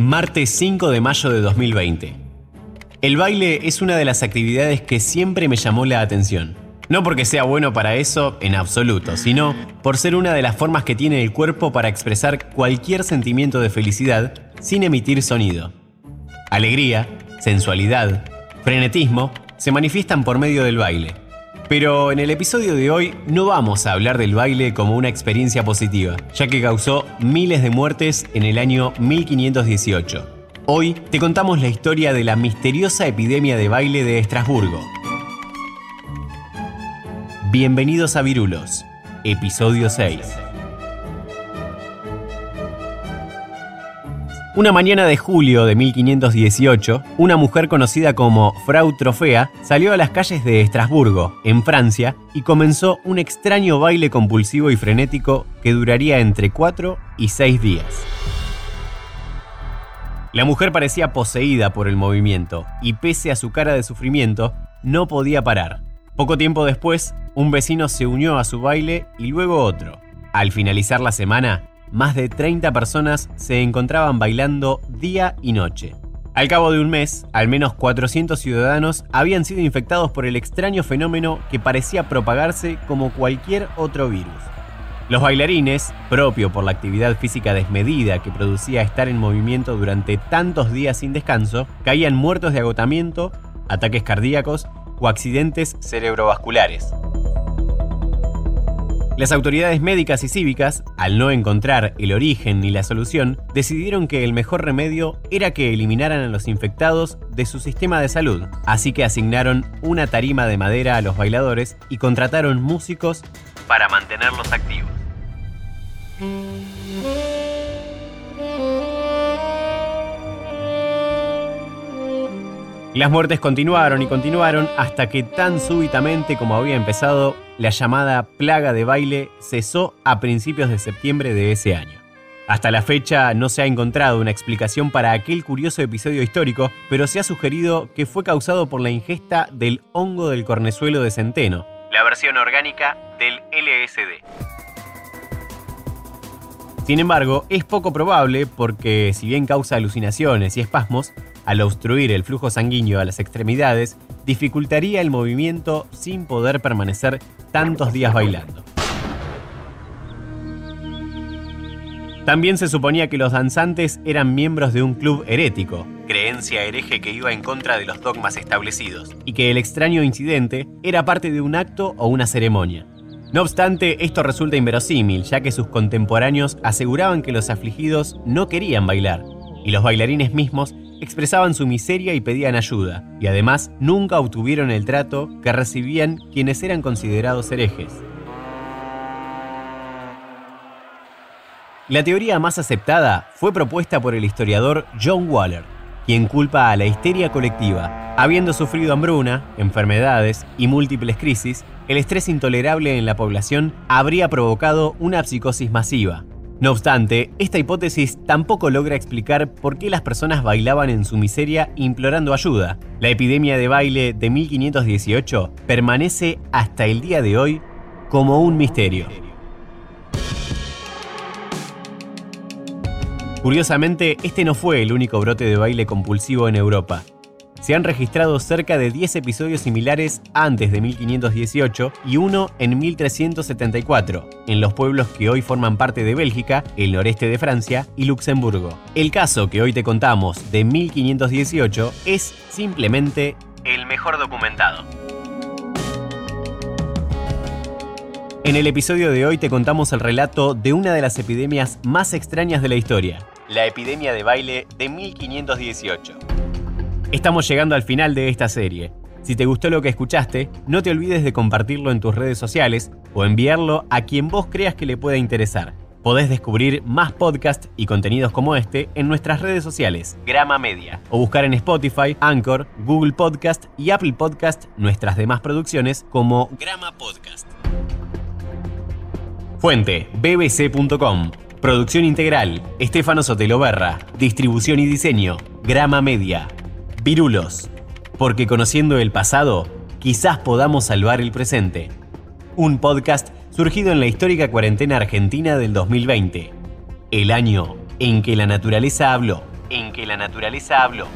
Martes 5 de mayo de 2020. El baile es una de las actividades que siempre me llamó la atención. No porque sea bueno para eso en absoluto, sino por ser una de las formas que tiene el cuerpo para expresar cualquier sentimiento de felicidad sin emitir sonido. Alegría, sensualidad, frenetismo se manifiestan por medio del baile. Pero en el episodio de hoy no vamos a hablar del baile como una experiencia positiva, ya que causó miles de muertes en el año 1518. Hoy te contamos la historia de la misteriosa epidemia de baile de Estrasburgo. Bienvenidos a Virulos, episodio 6. Una mañana de julio de 1518, una mujer conocida como Frau Trofea salió a las calles de Estrasburgo, en Francia, y comenzó un extraño baile compulsivo y frenético que duraría entre 4 y 6 días. La mujer parecía poseída por el movimiento y pese a su cara de sufrimiento, no podía parar. Poco tiempo después, un vecino se unió a su baile y luego otro. Al finalizar la semana, más de 30 personas se encontraban bailando día y noche. Al cabo de un mes, al menos 400 ciudadanos habían sido infectados por el extraño fenómeno que parecía propagarse como cualquier otro virus. Los bailarines, propio por la actividad física desmedida que producía estar en movimiento durante tantos días sin descanso, caían muertos de agotamiento, ataques cardíacos o accidentes cerebrovasculares. Las autoridades médicas y cívicas, al no encontrar el origen ni la solución, decidieron que el mejor remedio era que eliminaran a los infectados de su sistema de salud, así que asignaron una tarima de madera a los bailadores y contrataron músicos para mantenerlos activos. Las muertes continuaron y continuaron hasta que tan súbitamente como había empezado, la llamada plaga de baile cesó a principios de septiembre de ese año. Hasta la fecha no se ha encontrado una explicación para aquel curioso episodio histórico, pero se ha sugerido que fue causado por la ingesta del hongo del cornezuelo de centeno, la versión orgánica del LSD. Sin embargo, es poco probable porque, si bien causa alucinaciones y espasmos, al obstruir el flujo sanguíneo a las extremidades, dificultaría el movimiento sin poder permanecer tantos días bailando. También se suponía que los danzantes eran miembros de un club herético, creencia hereje que iba en contra de los dogmas establecidos, y que el extraño incidente era parte de un acto o una ceremonia. No obstante, esto resulta inverosímil, ya que sus contemporáneos aseguraban que los afligidos no querían bailar, y los bailarines mismos expresaban su miseria y pedían ayuda, y además nunca obtuvieron el trato que recibían quienes eran considerados herejes. La teoría más aceptada fue propuesta por el historiador John Waller, quien culpa a la histeria colectiva. Habiendo sufrido hambruna, enfermedades y múltiples crisis, el estrés intolerable en la población habría provocado una psicosis masiva, no obstante, esta hipótesis tampoco logra explicar por qué las personas bailaban en su miseria implorando ayuda. La epidemia de baile de 1518 permanece hasta el día de hoy como un misterio. Curiosamente, este no fue el único brote de baile compulsivo en Europa se han registrado cerca de 10 episodios similares antes de 1518 y uno en 1374, en los pueblos que hoy forman parte de Bélgica, el noreste de Francia y Luxemburgo. El caso que hoy te contamos de 1518 es simplemente el mejor documentado. En el episodio de hoy te contamos el relato de una de las epidemias más extrañas de la historia, la epidemia de baile de 1518. Estamos llegando al final de esta serie. Si te gustó lo que escuchaste, no te olvides de compartirlo en tus redes sociales o enviarlo a quien vos creas que le pueda interesar. Podés descubrir más podcasts y contenidos como este en nuestras redes sociales, Grama Media, o buscar en Spotify, Anchor, Google Podcast y Apple Podcast nuestras demás producciones como Grama Podcast. Fuente, bbc.com. Producción integral, Estefano Sotelo Berra. Distribución y diseño, Grama Media. Virulos, porque conociendo el pasado, quizás podamos salvar el presente. Un podcast surgido en la histórica cuarentena argentina del 2020, el año en que la naturaleza habló, en que la naturaleza habló.